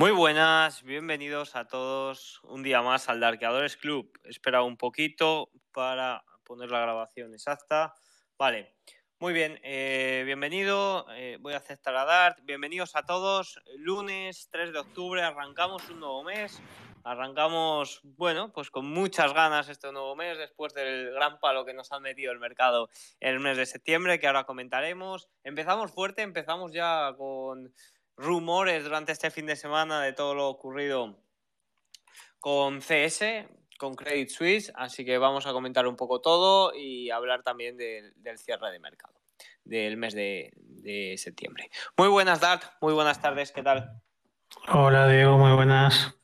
Muy buenas, bienvenidos a todos un día más al Darkeadores Club. Espera un poquito para poner la grabación exacta. Vale, muy bien, eh, bienvenido, eh, voy a aceptar a Dart. Bienvenidos a todos, lunes 3 de octubre, arrancamos un nuevo mes. Arrancamos, bueno, pues con muchas ganas este nuevo mes, después del gran palo que nos ha metido el mercado en el mes de septiembre, que ahora comentaremos. Empezamos fuerte, empezamos ya con rumores durante este fin de semana de todo lo ocurrido con CS, con Credit Suisse, así que vamos a comentar un poco todo y hablar también del cierre de mercado del mes de, de, septiembre. Muy buenas, Dart, muy buenas tardes, ¿qué tal? Hola, Diego, muy buenas.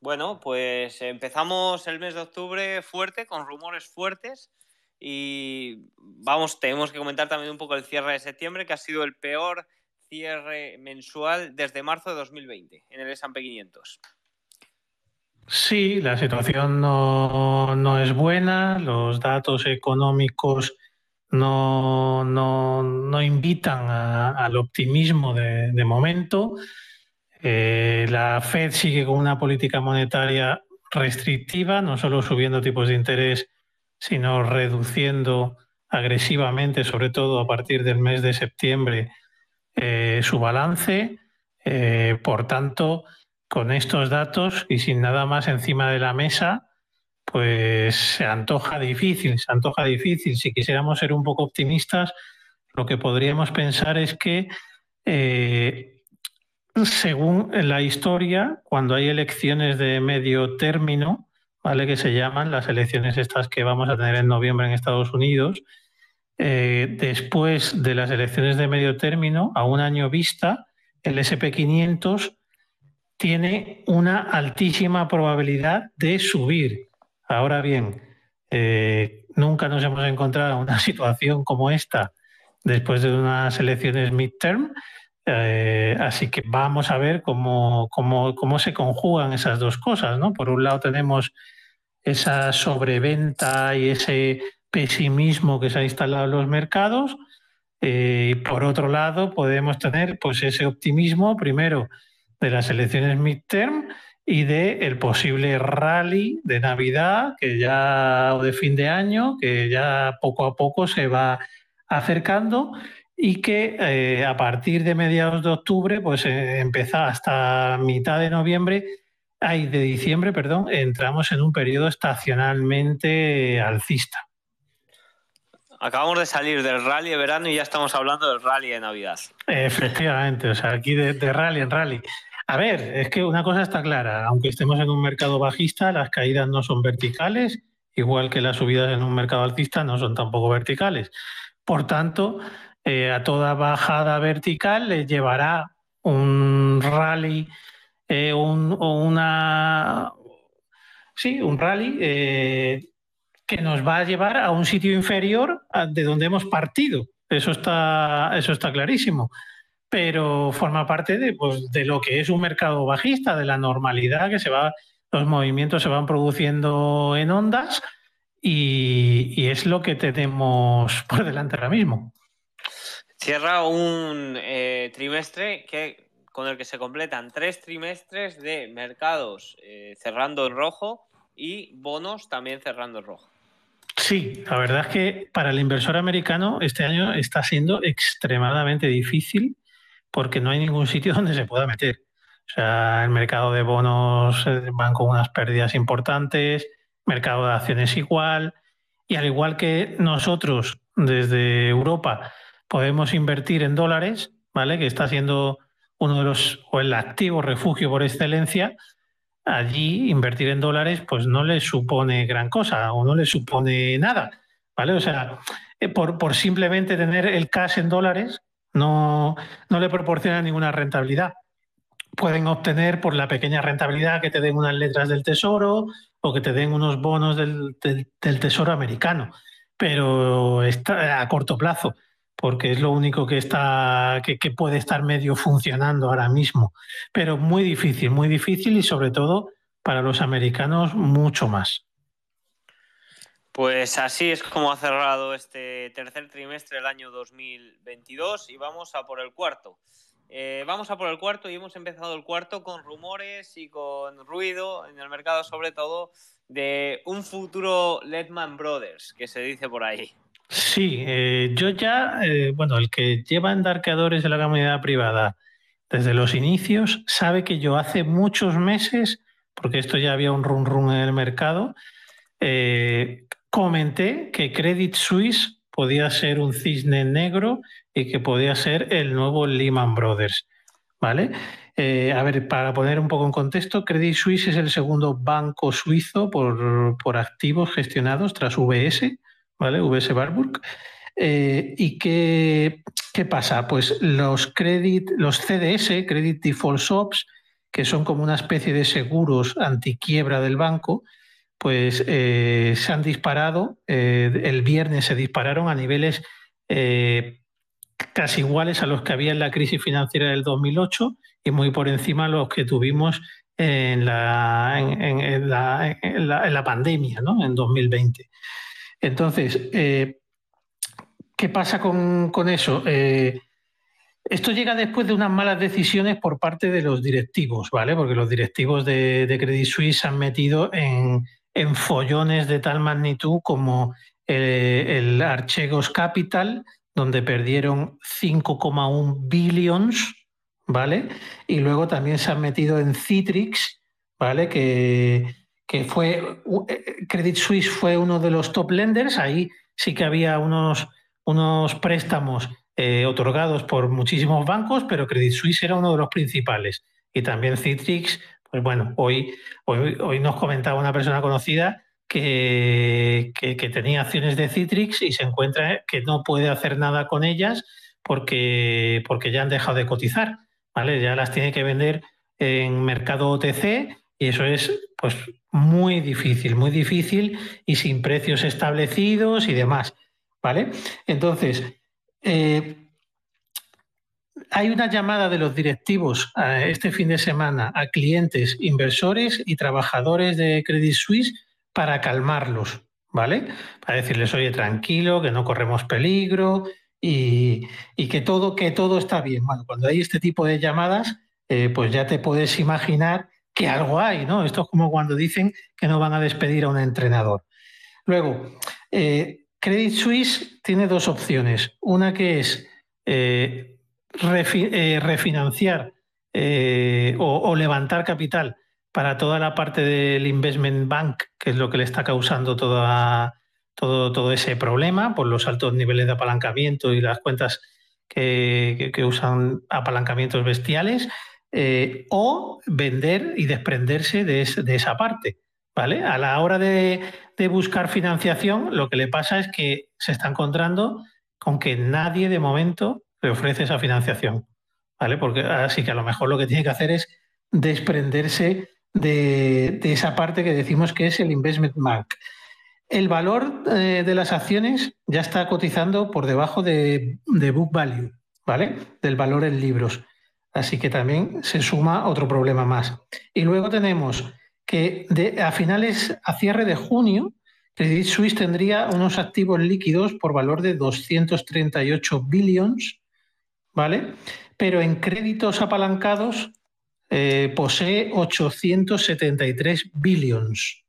Bueno, pues empezamos el mes de octubre fuerte, con rumores fuertes. Y vamos, tenemos que comentar también un poco el cierre de septiembre, que ha sido el peor cierre mensual desde marzo de 2020 en el S&P 500. Sí, la situación no, es buena, los datos económicos no, no, invitan al optimismo de, momento. Eh, la Fed sigue con una política monetaria restrictiva, no solo subiendo tipos de interés, sino reduciendo agresivamente, sobre todo a partir del mes de septiembre, eh, su balance. Eh, por tanto, con estos datos y sin nada más encima de la mesa, pues se antoja difícil, se antoja difícil. Si quisiéramos ser un poco optimistas, lo que podríamos pensar es que, eh, según la historia, cuando hay elecciones de medio término, ¿vale? que se llaman las elecciones estas que vamos a tener en noviembre en Estados Unidos, eh, después de las elecciones de medio término, a un año vista, el SP500 tiene una altísima probabilidad de subir. Ahora bien, eh, nunca nos hemos encontrado en una situación como esta después de unas elecciones midterm, eh, así que vamos a ver cómo, cómo, cómo, se conjugan esas dos cosas. ¿no? Por un lado tenemos esa sobreventa y ese pesimismo que se ha instalado en los mercados. Eh, por otro lado, podemos tener pues, ese optimismo, primero, de las elecciones midterm y de el posible rally de Navidad que ya o de fin de año que ya poco a poco se va acercando y que eh, a partir de mediados de octubre pues eh, hasta mitad de noviembre ay, de diciembre perdón entramos en un periodo estacionalmente alcista Acabamos de salir del rally de verano y ya estamos hablando del rally de Navidad. Efectivamente, o sea, aquí de, rally en rally. A ver, es que una cosa está clara, aunque estemos en un mercado bajista, las caídas no son verticales, igual que las subidas en un mercado alcista no son tampoco verticales. Por tanto, eh, a toda bajada vertical le llevará un rally eh, un, o una... Sí, un rally eh, que nos va a llevar a un sitio inferior de donde hemos partido. Eso está, eso está clarísimo. Pero forma parte de, pues, de lo que es un mercado bajista, de la normalidad que se va, los movimientos se van produciendo en ondas y, es lo que tenemos por delante ahora mismo. Cierra un eh, trimestre que, con el que se completan tres trimestres de mercados eh, cerrando en rojo y bonos también cerrando en rojo. Sí, la verdad es que para el inversor americano este año está siendo extremadamente difícil porque no hay ningún sitio donde se pueda meter. O sea, el mercado de bonos eh, van con unas pérdidas importantes, mercado de acciones igual, y al igual que nosotros desde Europa podemos invertir en dólares, ¿vale? Que está siendo uno de los, o el activo refugio por excelencia, allí invertir en dólares pues no le supone gran cosa o no le supone nada, ¿vale? O sea, eh, por, simplemente tener el cash en dólares no, no le proporciona ninguna rentabilidad. Pueden obtener por la pequeña rentabilidad que te den unas letras del tesoro o que te den unos bonos del, del tesoro americano, pero está a corto plazo porque es lo único que está que, puede estar medio funcionando ahora mismo. Pero muy difícil, muy difícil y sobre todo para los americanos mucho más. Pues así es como ha cerrado este tercer trimestre del año 2022 y vamos a por el cuarto. Eh, vamos a por el cuarto y hemos empezado el cuarto con rumores y con ruido en el mercado, sobre todo de un futuro Letman Brothers, que se dice por ahí. Sí, eh, yo ya, eh, bueno, el que lleva endarqueadores de la comunidad privada desde los inicios sabe que yo hace muchos meses, porque esto ya había un run run en el mercado, comenté que Credit Suisse podía ser un cisne negro y que podía ser el nuevo Lehman Brothers. ¿Vale? Eh, a ver, para poner un poco en contexto, Credit Suisse es el segundo banco suizo por, activos gestionados tras VS, ¿vale? VS Warburg. Eh, ¿Y qué, qué, pasa? Pues los, credit, los CDS, Credit Default Swaps, que son como una especie de seguros antiquiebra del banco, pues eh, se han disparado, el viernes se dispararon a niveles casi iguales a los que había en la crisis financiera del 2008 y muy por encima los que tuvimos en la, en, la, pandemia, ¿no? en 2020. Entonces, eh, ¿qué pasa con, eso? Eh, esto llega después de unas malas decisiones por parte de los directivos, ¿vale? Porque los directivos de, Credit Suisse se han metido en, follones de tal magnitud como el, el Archegos Capital, donde perdieron 5,1 billions, ¿vale? Y luego también se han metido en Citrix, ¿vale? Que, fue, eh, Credit Suisse fue uno de los top lenders, ahí sí que había unos, unos préstamos eh, otorgados por muchísimos bancos, pero Credit Suisse era uno de los principales. Y también Citrix, pues bueno, hoy, hoy, hoy nos comentaba una persona conocida que, tenía acciones de Citrix y se encuentra que no puede hacer nada con ellas porque, porque ya han dejado de cotizar, ¿vale? Ya las tiene que vender en mercado OTC y eso es pues muy difícil, muy difícil y sin precios establecidos y demás, ¿vale? Entonces, eh, hay una llamada de los directivos este fin de semana a clientes, inversores y trabajadores de Credit Suisse para calmarlos, ¿vale? Para decirles, oye, tranquilo, que no corremos peligro y, que, todo, que todo está bien. Bueno, cuando hay este tipo de llamadas, eh, pues ya te puedes imaginar que algo hay, ¿no? Esto es como cuando dicen que no van a despedir a un entrenador. Luego, eh, Credit Suisse tiene dos opciones. Una que es eh, refinanciar o levantar capital para toda la parte del investment bank, que es lo que le está causando todo, todo ese problema por los altos niveles de apalancamiento y las cuentas que, usan apalancamientos bestiales, eh, o vender y desprenderse de, esa parte. ¿vale? A la hora de, de buscar financiación, lo que le pasa es que se está encontrando con que nadie de momento le ofrece esa financiación. ¿vale? Porque así que a lo mejor lo que tiene que hacer es desprenderse de, esa parte que decimos que es el investment bank. El valor eh, de las acciones ya está cotizando por debajo de, book value, ¿vale? Del valor en libros. Así que también se suma otro problema más. Y luego tenemos que a finales, a cierre de junio, Credit Suisse tendría unos activos líquidos por valor de 238 billions, ¿vale? Pero en créditos apalancados eh, posee 873 billions,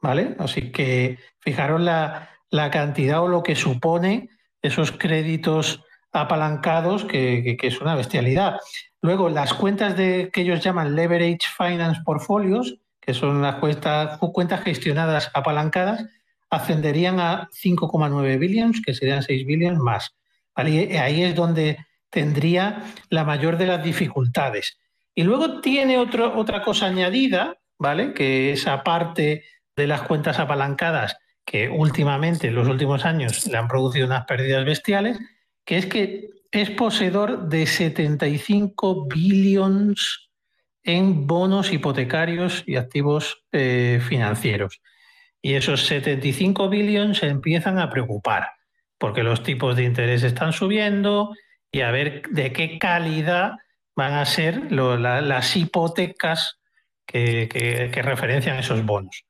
¿vale? Así que fijaros la, cantidad o lo que supone esos créditos apalancados, que, es una bestialidad. Luego, las cuentas de, que ellos llaman Leverage Finance Portfolios, que son las cuentas, cuentas gestionadas apalancadas, ascenderían a 5,9 billions, que serían 6 billions más. Ahí es donde tendría la mayor de las dificultades. Y luego tiene otra cosa añadida, ¿vale? Que esa parte de las cuentas apalancadas que últimamente, en los últimos años, le han producido unas pérdidas bestiales, que es que es poseedor de 75 billones en bonos hipotecarios y activos eh, financieros. Y esos 75 billones se empiezan a preocupar, porque los tipos de interés están subiendo y a ver de qué calidad van a ser las hipotecas que, referencian esos bonos.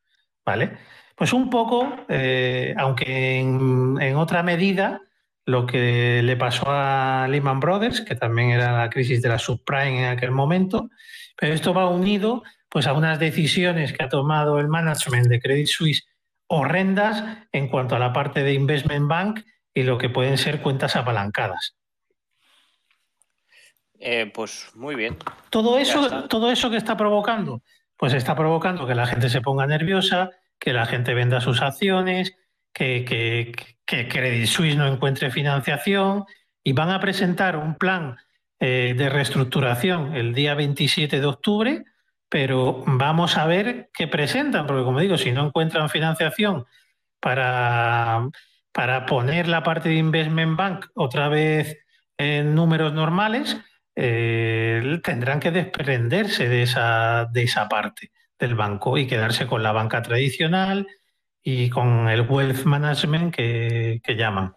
¿vale? Pues un poco, eh, aunque en, otra medida, lo que le pasó a Lehman Brothers, que también era la crisis de la subprime en aquel momento, pero esto va unido pues a unas decisiones que ha tomado el management de Credit Suisse horrendas en cuanto a la parte de investment bank y lo que pueden ser cuentas apalancadas. Eh, pues muy bien. Todo eso, todo eso que está provocando, pues está provocando que la gente se ponga nerviosa, que la gente venda sus acciones, que, que, Credit Suisse no encuentre financiación y van a presentar un plan eh, de reestructuración el día 27 de octubre, pero vamos a ver qué presentan, porque como digo, si no encuentran financiación para, para poner la parte de Investment Bank otra vez en números normales, eh, tendrán que desprenderse de esa, de esa parte del banco y quedarse con la banca tradicional y con el wealth management que, llaman.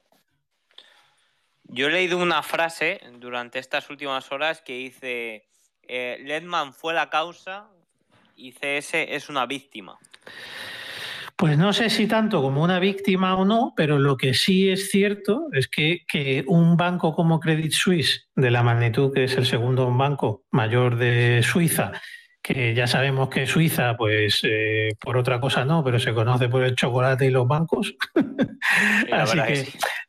Yo he leído una frase durante estas últimas horas que dice, eh, Ledman fue la causa y CS es una víctima. Pues no sé si tanto como una víctima o no, pero lo que sí es cierto es que, un banco como Credit Suisse, de la magnitud que es el segundo banco mayor de Suiza, que ya sabemos que Suiza, pues eh, por otra cosa no, pero se conoce por el chocolate y los bancos. Así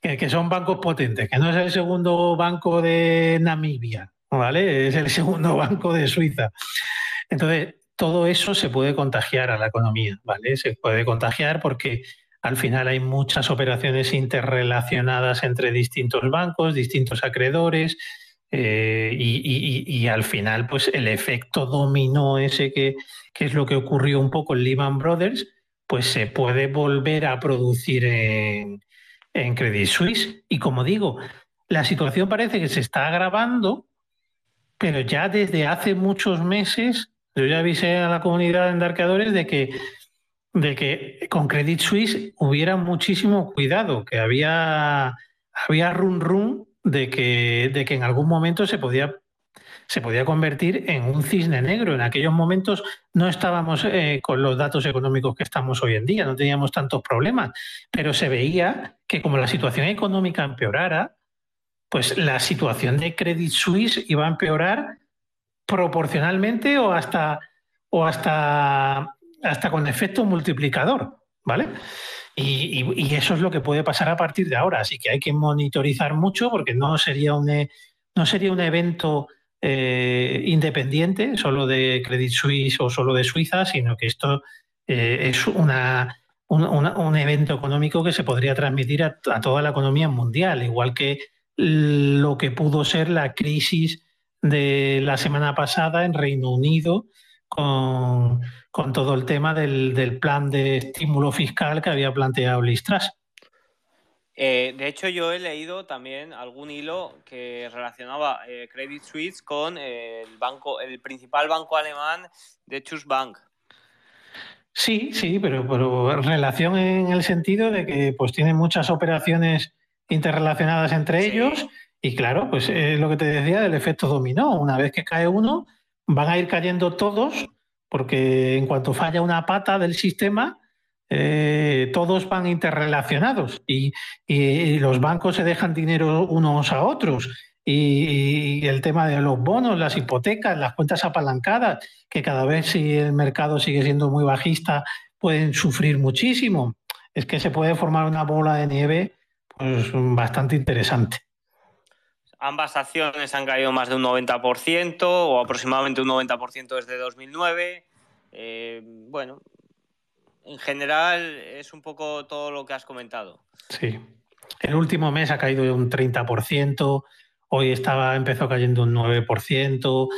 que, que, son bancos potentes, que no es el segundo banco de Namibia, ¿vale? Es el segundo banco de Suiza. Entonces, todo eso se puede contagiar a la economía, ¿vale? Se puede contagiar porque al final hay muchas operaciones interrelacionadas entre distintos bancos, distintos acreedores, eh, y, al final, pues el efecto dominó ese que, es lo que ocurrió un poco en Lehman Brothers, pues se puede volver a producir en, en Credit Suisse. Y como digo, la situación parece que se está agravando, pero ya desde hace muchos meses yo ya avisé a la comunidad de embarcadores de que, de que con Credit Suisse hubiera muchísimo cuidado, que había, había run run de que, de que en algún momento se podía, se podía convertir en un cisne negro. En aquellos momentos no estábamos eh, con los datos económicos que estamos hoy en día, no teníamos tantos problemas, pero se veía que como la situación económica empeorara, pues la situación de Credit Suisse iba a empeorar proporcionalmente o hasta, o hasta, hasta con efecto multiplicador, ¿vale? Y, eso es lo que puede pasar a partir de ahora. Así que hay que monitorizar mucho porque no sería un, e, no sería un evento eh, independiente, solo de Credit Suisse o solo de Suiza, sino que esto eh, es una, un, evento económico que se podría transmitir a, a, toda la economía mundial, igual que lo que pudo ser la crisis de la semana pasada en Reino Unido con, todo el tema del, plan de estímulo fiscal que había planteado Listras. Eh, de hecho, yo he leído también algún hilo que relacionaba eh, Credit Suisse con el banco, el principal banco alemán de Bank. Sí, sí, pero, pero, relación en el sentido de que pues tiene muchas operaciones interrelacionadas entre ellos y claro, pues es lo que te decía del efecto dominó. Una vez que cae uno, van a ir cayendo todos, porque en cuanto falla una pata del sistema, eh, todos van interrelacionados y, los bancos se dejan dinero unos a otros. Y, el tema de los bonos, las hipotecas, las cuentas apalancadas, que cada vez si el mercado sigue siendo muy bajista, pueden sufrir muchísimo. Es que se puede formar una bola de nieve pues, bastante interesante. Ambas acciones han caído más de un 90% o aproximadamente un 90% desde 2009. Eh, bueno, en general es un poco todo lo que has comentado. Sí. El último mes ha caído un 30%, hoy estaba, empezó cayendo un 9%.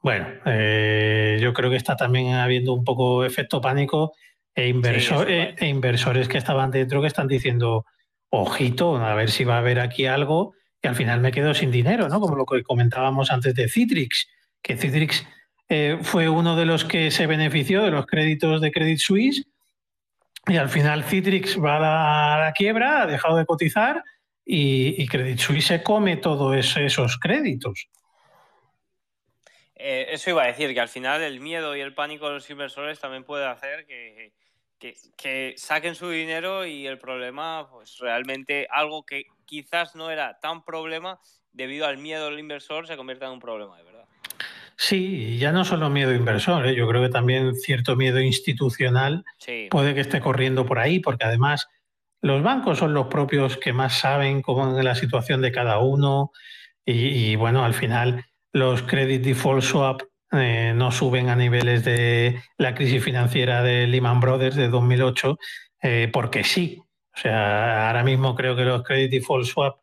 Bueno, eh, yo creo que está también habiendo un poco efecto pánico e, e inversores que estaban dentro que están diciendo, ojito, a ver si va a haber aquí algo y al final me quedo sin dinero, ¿no? Como lo que comentábamos antes de Citrix, que Citrix eh, fue uno de los que se benefició de los créditos de Credit Suisse y al final Citrix va a la, quiebra, ha dejado de cotizar y, Credit Suisse se come todos esos créditos. Eh, eso iba a decir, que al final el miedo y el pánico de los inversores también puede hacer que, que, saquen su dinero y el problema, pues realmente algo que quizás no era tan problema, debido al miedo del inversor, se convierta en un problema, de verdad. Sí, ya no solo miedo inversor, ¿eh? yo creo que también cierto miedo institucional puede que esté corriendo por ahí, porque además los bancos son los propios que más saben cómo es la situación de cada uno y, bueno, al final los credit default swap eh, no suben a niveles de la crisis financiera de Lehman Brothers de 2008 eh, porque sí. O sea, ahora mismo creo que los credit default swap,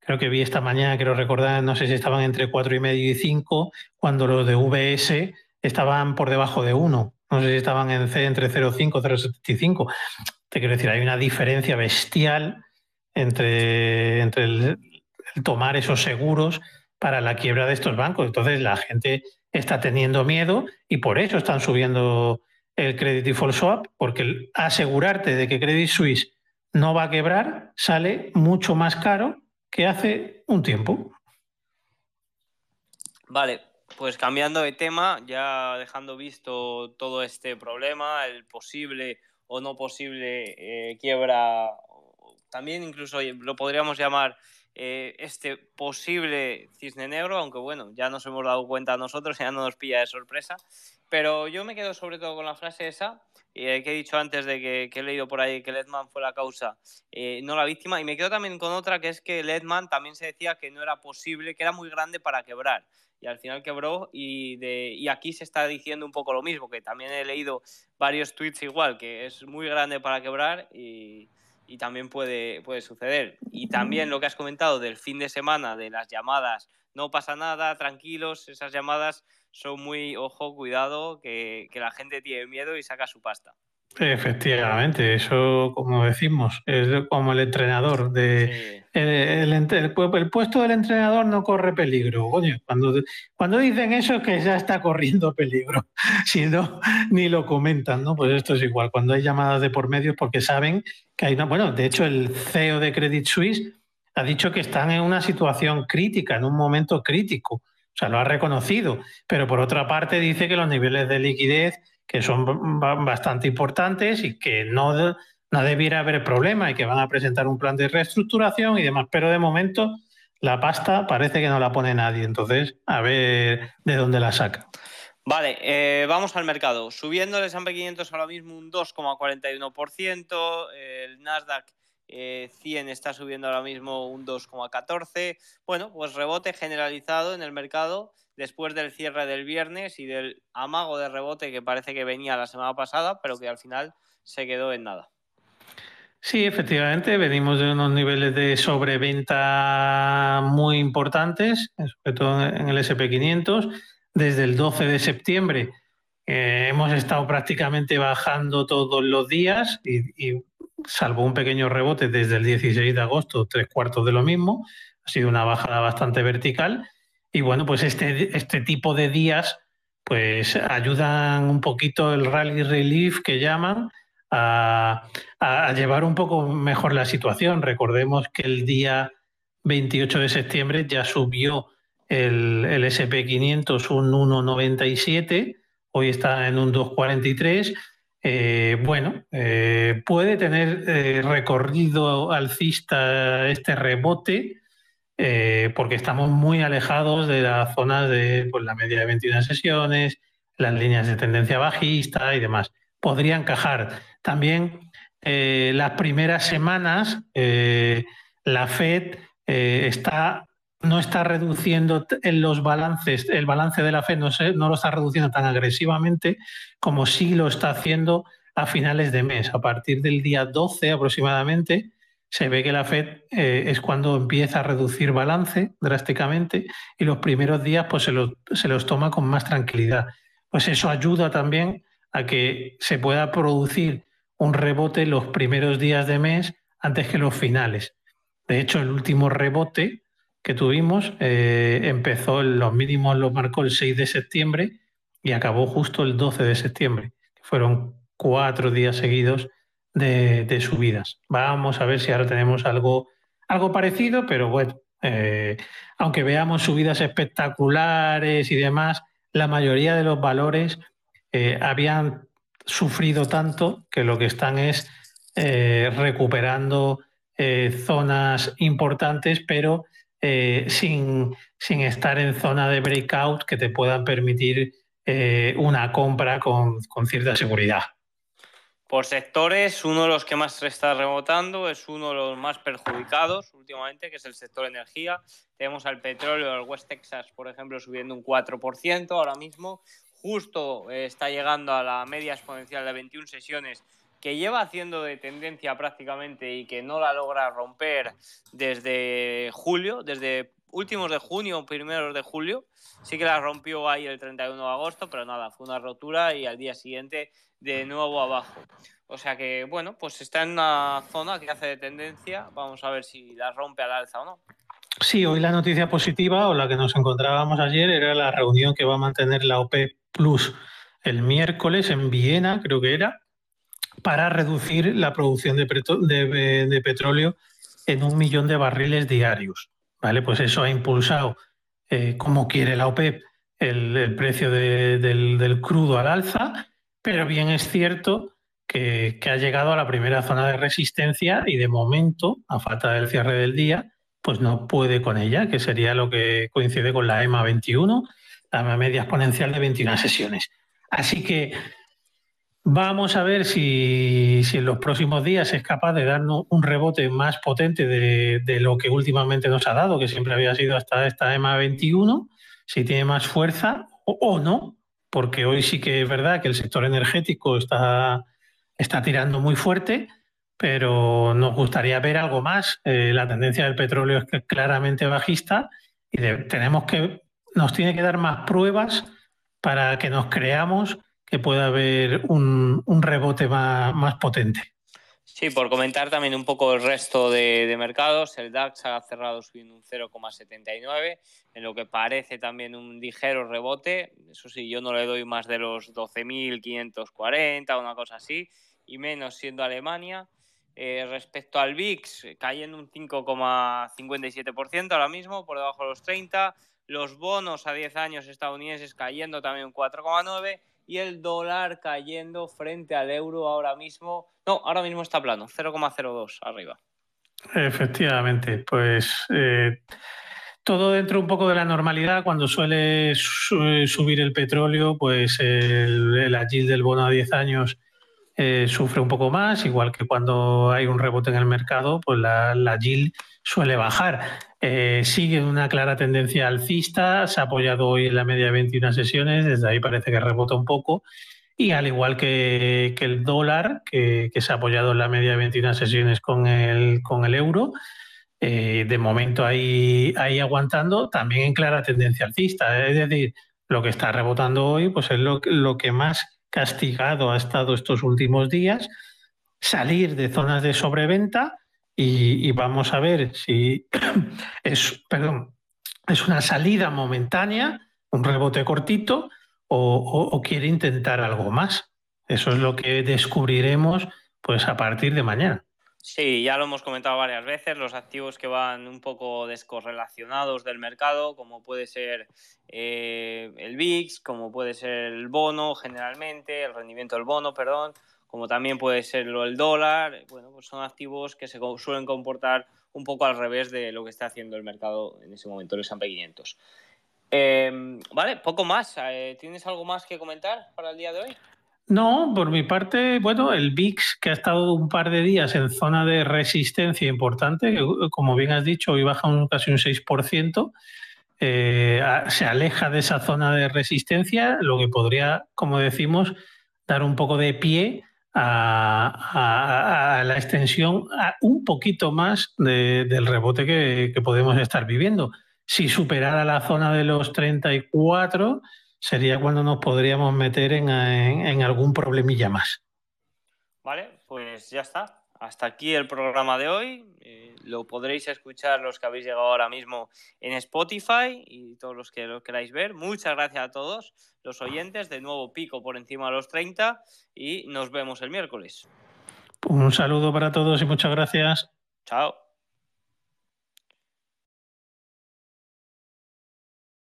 creo que vi esta mañana, quiero recordar, no sé si estaban entre cuatro y medio y 5, cuando los de VS estaban por debajo de 1. No sé si estaban en C entre 0,5 y 0,75. Te quiero decir, hay una diferencia bestial entre, entre el, tomar esos seguros para la quiebra de estos bancos. Entonces la gente está teniendo miedo y por eso están subiendo el Credit Default Swap, porque asegurarte de que Credit Suisse no va a quebrar sale mucho más caro que hace un tiempo. Vale, pues cambiando de tema, ya dejando visto todo este problema, el posible o no posible eh, quiebra, también incluso lo podríamos llamar eh, este posible cisne negro, aunque bueno, ya nos hemos dado cuenta nosotros, ya no nos pilla de sorpresa. Pero yo me quedo sobre todo con la frase esa, eh, que he dicho antes de que, he leído por ahí que Ledman fue la causa, no la víctima, y me quedo también con otra, que es que Ledman también se decía que no era posible, que era muy grande para quebrar y al final quebró y, de, y aquí se está diciendo un poco lo mismo, que también he leído varios tweets igual, que es muy grande para quebrar y, y también puede, puede suceder. Y también lo que has comentado del fin de semana, de las llamadas, no pasa nada, tranquilos, esas llamadas son muy, ojo, cuidado, que, que la gente tiene miedo y saca su pasta. Efectivamente, eso como decimos, es como el entrenador de el, el, puesto del entrenador no corre peligro. cuando, cuando dicen eso es que ya está corriendo peligro. Si no, ni lo comentan, ¿no? Pues esto es igual. Cuando hay llamadas de por medio es porque saben que hay una. Bueno, de hecho, el CEO de Credit Suisse ha dicho que están en una situación crítica, en un momento crítico. O sea, lo ha reconocido. Pero por otra parte dice que los niveles de liquidez que son bastante importantes y que no, no debiera haber problema y que van a presentar un plan de reestructuración y demás. Pero de momento la pasta parece que no la pone nadie. Entonces, a ver de dónde la saca. Vale, eh, vamos al mercado. Subiendo el S&P 500 ahora mismo un 2,41%, el Nasdaq 100 eh, está subiendo ahora mismo un 2,14%. Bueno, pues rebote generalizado en el mercado después del cierre del viernes y del amago de rebote que parece que venía la semana pasada, pero que al final se quedó en nada. Sí, efectivamente, venimos de unos niveles de sobreventa muy importantes, sobre todo en el SP500. Desde el 12 de septiembre hemos estado prácticamente bajando todos los días y, salvo un pequeño rebote desde el 16 de agosto, tres cuartos de lo mismo, ha sido una bajada bastante vertical y bueno, pues este, este tipo de días pues ayudan un poquito el rally relief que llaman a, llevar un poco mejor la situación. Recordemos que el día 28 de septiembre ya subió el, el SP500 un 1,97, hoy está en un 2,43. Eh, bueno, eh, puede tener eh, recorrido alcista este rebote eh, porque estamos muy alejados de la zona de pues, la media de 21 sesiones, las líneas de tendencia bajista y demás. Podría encajar. También eh, las primeras semanas eh, la Fed está, no está reduciendo en los balances, el balance de la Fed no, no lo está reduciendo tan agresivamente como sí lo está haciendo a finales de mes. A partir del día 12 aproximadamente, se ve que la Fed eh, es cuando empieza a reducir balance drásticamente y los primeros días pues, se, los, se los toma con más tranquilidad. Pues eso ayuda también a que se pueda producir un rebote los primeros días de mes antes que los finales. De hecho, el último rebote que tuvimos eh, empezó, los mínimos los marcó el 6 de septiembre y acabó justo el 12 de septiembre. Fueron cuatro días seguidos de, subidas. Vamos a ver si ahora tenemos algo, algo parecido, pero bueno, eh, aunque veamos subidas espectaculares y demás, la mayoría de los valores eh, habían sufrido tanto que lo que están es eh, recuperando zonas importantes, pero sin, sin, estar en zona de breakout que te puedan permitir una compra con, con cierta seguridad. Por sectores, uno de los que más está rebotando es uno de los más perjudicados últimamente, que es el sector energía. Tenemos al petróleo, el West Texas, por ejemplo, subiendo un 4% ahora mismo. Justo eh, está llegando a la media exponencial de 21 sesiones que lleva haciendo de tendencia prácticamente y que no la logra romper desde julio, desde últimos de junio, primeros de julio. Sí que la rompió ahí el 31 de agosto, pero nada, fue una rotura y al día siguiente de nuevo abajo. O sea que, bueno, pues está en una zona que hace de tendencia. Vamos a ver si la rompe al alza o no. Sí, hoy la noticia positiva o la que nos encontrábamos ayer era la reunión que va a mantener la OPEP Plus el miércoles en Viena, creo que era, para reducir la producción de, petróleo en un millón de barriles diarios. ¿Vale? Pues eso ha impulsado, eh, como quiere la OPEP, el, precio del crudo al alza pero bien es cierto que, ha llegado a la primera zona de resistencia y de momento, a falta del cierre del día, pues no puede con ella, que sería lo que coincide con la EMA 21, la media exponencial de 21 sesiones. Así que vamos a ver si, en los próximos días es capaz de darnos un rebote más potente de, lo que últimamente nos ha dado, que siempre había sido hasta esta EMA 21, si tiene más fuerza o no, porque hoy sí que es verdad que el sector energético está, está tirando muy fuerte, pero nos gustaría ver algo más. Eh, la tendencia del petróleo es claramente bajista y tenemos que, nos tiene que dar más pruebas para que nos creamos que pueda haber un, rebote más potente. Sí, por comentar también un poco el resto de, mercados, el DAX ha cerrado subiendo un 0,79, en lo que parece también un ligero rebote. Eso sí, yo no le doy más de los 12.540, una cosa así, y menos siendo Alemania. Eh, respecto al VIX, cayendo un 5,57% ahora mismo, por debajo de los 30. Los bonos a 10 años estadounidenses cayendo también un 4,9% y el dólar cayendo frente al euro ahora mismo. No, ahora mismo está plano, 0,02 arriba. Efectivamente, pues eh, todo dentro un poco de la normalidad. Cuando suele subir el petróleo, pues el, el del bono a 10 años eh, sufre un poco más, igual que cuando hay un rebote en el mercado, pues la, la suele bajar. Eh, sigue una clara tendencia alcista, se ha apoyado hoy en la media de 21 sesiones, desde ahí parece que rebota un poco. Y al igual que, el dólar, que, se ha apoyado en la media de 21 sesiones con el, con el euro, eh, de momento ahí, ahí aguantando, también en clara tendencia alcista. Es decir, lo que está rebotando hoy pues es lo, lo que más castigado ha estado estos últimos días. Salir de zonas de sobreventa y, vamos a ver si es, perdón, es una salida momentánea, un rebote cortito o, quiere intentar algo más. Eso es lo que descubriremos pues a partir de mañana. Sí, ya lo hemos comentado varias veces, los activos que van un poco descorrelacionados del mercado, como puede ser eh, el VIX, como puede ser el bono generalmente, el rendimiento del bono, perdón, como también puede ser el dólar, bueno, pues son activos que se suelen comportar un poco al revés de lo que está haciendo el mercado en ese momento, el S&P 500. Em, vale, poco más. Eh, ¿Tienes algo más que comentar para el día de hoy? No, por mi parte, bueno, el VIX que ha estado un par de días en zona de resistencia importante, que como bien has dicho, hoy baja un, casi un 6%, eh, se aleja de esa zona de resistencia, lo que podría, como decimos, dar un poco de pie a, la extensión a un poquito más del rebote que, podemos estar viviendo. Si superara la zona de los 34, sería cuando nos podríamos meter en, en algún problemilla más. Vale, pues ya está. Hasta aquí el programa de hoy. Eh, lo podréis escuchar los que habéis llegado ahora mismo en Spotify y todos los que lo queráis ver. Muchas gracias a todos los oyentes. De nuevo pico por encima de los 30 y nos vemos el miércoles. Un saludo para todos y muchas gracias. Chao.